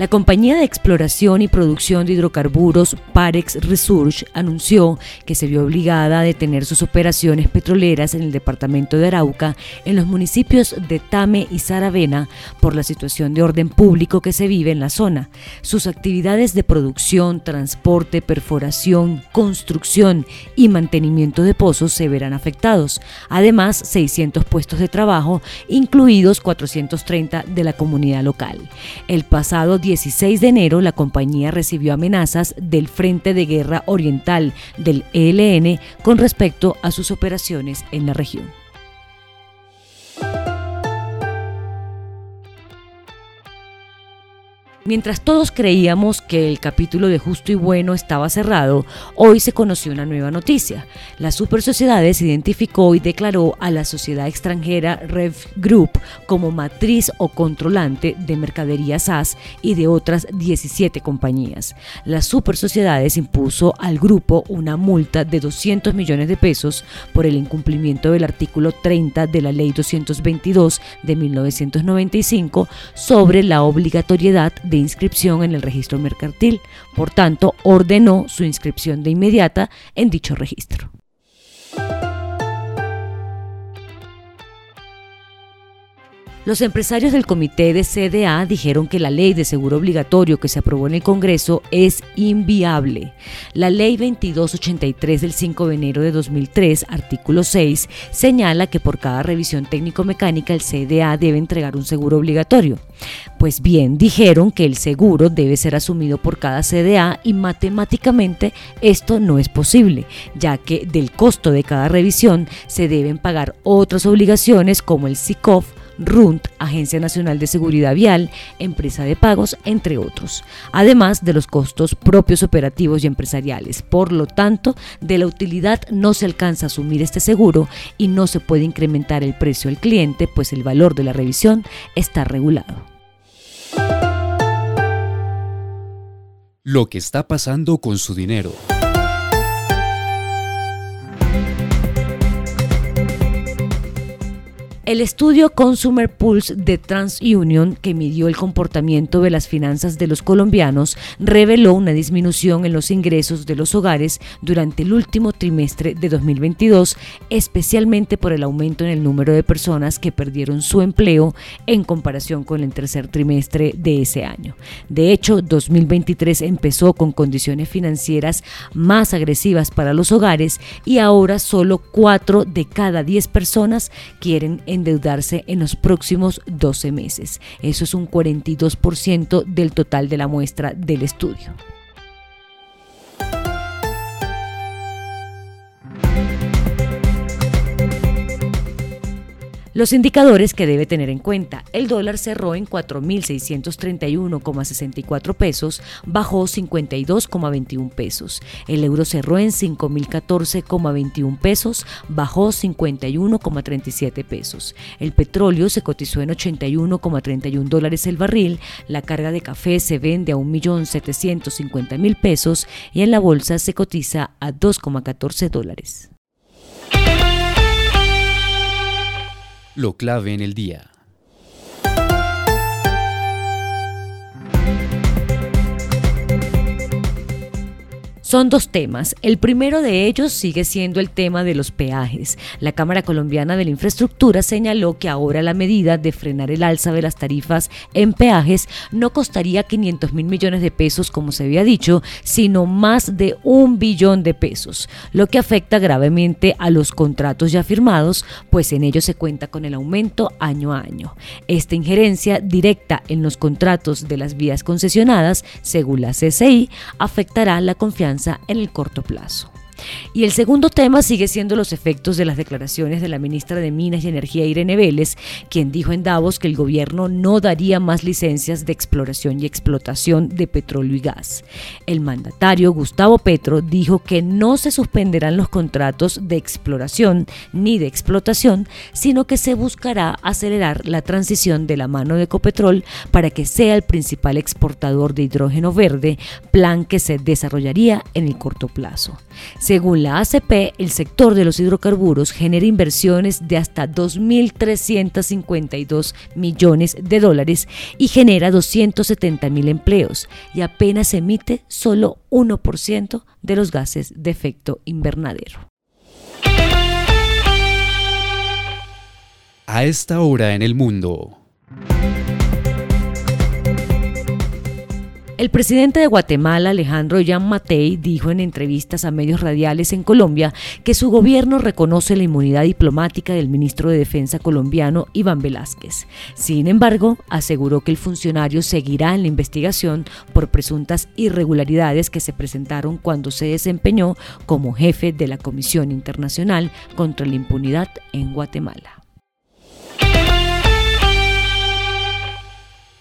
La compañía de exploración y producción de hidrocarburos Parex Research anunció que se vio obligada a detener sus operaciones petroleras en el departamento de Arauca, en los municipios de Tame y Saravena, por la situación de orden público que se vive en la zona. Sus actividades de producción, transporte, perforación, construcción y mantenimiento de pozos se verán afectados. Además, 600 puestos de trabajo, incluidos 430 de la comunidad local. El pasado 16 de enero, la compañía recibió amenazas del Frente de Guerra Oriental del ELN con respecto a sus operaciones en la región. Mientras todos creíamos que el capítulo de Justo y Bueno estaba cerrado, hoy se conoció una nueva noticia. La Super Sociedades identificó y declaró a la sociedad extranjera Rev Group como matriz o controlante de mercadería SAS y de otras 17 compañías. La Super Sociedades impuso al grupo una multa de 200 millones de pesos por el incumplimiento del artículo 30 de la Ley 222 de 1995 sobre la obligatoriedad de inscripción en el registro mercantil. Por tanto, ordenó su inscripción de inmediata en dicho registro. Los empresarios del comité de CDA dijeron que la ley de seguro obligatorio que se aprobó en el Congreso es inviable. La ley 2283 del 5 de enero de 2003, artículo 6, señala que por cada revisión técnico-mecánica el CDA debe entregar un seguro obligatorio. Pues bien, dijeron que el seguro debe ser asumido por cada CDA y matemáticamente esto no es posible, ya que del costo de cada revisión se deben pagar otras obligaciones como el SICOF, RUNT, Agencia Nacional de Seguridad Vial, Empresa de Pagos, entre otros, además de los costos propios operativos y empresariales. Por lo tanto, de la utilidad no se alcanza a asumir este seguro y no se puede incrementar el precio al cliente, pues el valor de la revisión está regulado. Lo que está pasando con su dinero. El estudio Consumer Pulse de TransUnion, que midió el comportamiento de las finanzas de los colombianos, reveló una disminución en los ingresos de los hogares durante el último trimestre de 2022, especialmente por el aumento en el número de personas que perdieron su empleo en comparación con el tercer trimestre de ese año. De hecho, 2023 empezó con condiciones financieras más agresivas para los hogares y ahora solo 4 de cada 10 personas quieren endeudarse en los próximos 12 meses. Eso es un 42% del total de la muestra del estudio. Los indicadores que debe tener en cuenta. El dólar cerró en 4.631,64 pesos, bajó 52,21 pesos. El euro cerró en 5.014,21 pesos, bajó 51,37 pesos. El petróleo se cotizó en 81,31 dólares el barril. La carga de café se vende a 1.750.000 pesos y en la bolsa se cotiza a 2,14 dólares. Lo clave en el día. Son dos temas. El primero de ellos sigue siendo el tema de los peajes. La Cámara Colombiana de la Infraestructura señaló que ahora la medida de frenar el alza de las tarifas en peajes no costaría 500 mil millones de pesos, como se había dicho, sino más de un billón de pesos, lo que afecta gravemente a los contratos ya firmados, pues en ellos se cuenta con el aumento año a año. Esta injerencia directa en los contratos de las vías concesionadas, según la CCI, afectará la confianza en el corto plazo. Y el segundo tema sigue siendo los efectos de las declaraciones de la ministra de Minas y Energía Irene Vélez, quien dijo en Davos que el gobierno no daría más licencias de exploración y explotación de petróleo y gas. El mandatario Gustavo Petro dijo que no se suspenderán los contratos de exploración ni de explotación, sino que se buscará acelerar la transición de la mano de Ecopetrol para que sea el principal exportador de hidrógeno verde, plan que se desarrollaría en el corto plazo. Según la ACP, el sector de los hidrocarburos genera inversiones de hasta 2.352 millones de dólares y genera 270 mil empleos y apenas emite solo 1% de los gases de efecto invernadero. A esta hora en el mundo. El presidente de Guatemala, Alejandro Yan Matei, dijo en entrevistas a medios radiales en Colombia que su gobierno reconoce la inmunidad diplomática del ministro de Defensa colombiano Iván Velázquez. Sin embargo, aseguró que el funcionario seguirá en la investigación por presuntas irregularidades que se presentaron cuando se desempeñó como jefe de la Comisión Internacional contra la Impunidad en Guatemala.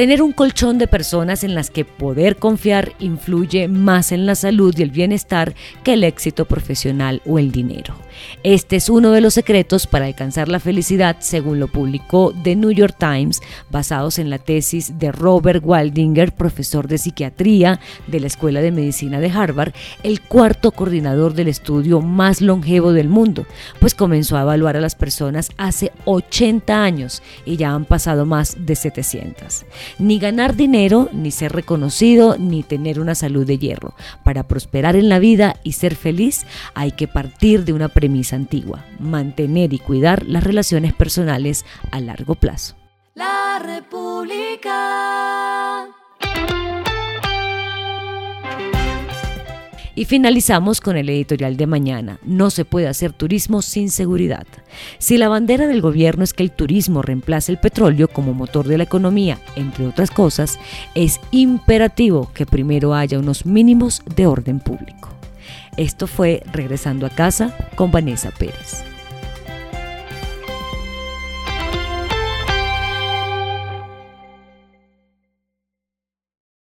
Tener un colchón de personas en las que poder confiar influye más en la salud y el bienestar que el éxito profesional o el dinero. Este es uno de los secretos para alcanzar la felicidad, según lo publicó The New York Times, basados en la tesis de Robert Waldinger, profesor de psiquiatría de la Escuela de Medicina de Harvard, el cuarto coordinador del estudio más longevo del mundo, pues comenzó a evaluar a las personas hace 80 años y ya han pasado más de 700. Ni ganar dinero, ni ser reconocido, ni tener una salud de hierro. Para prosperar en la vida y ser feliz hay que partir de una premisa misa antigua, mantener y cuidar las relaciones personales a largo plazo. La República. Y finalizamos con el editorial de mañana. No se puede hacer turismo sin seguridad. Si la bandera del gobierno es que el turismo reemplace el petróleo como motor de la economía, entre otras cosas, es imperativo que primero haya unos mínimos de orden público. Esto fue Regresando a casa con Vanessa Pérez.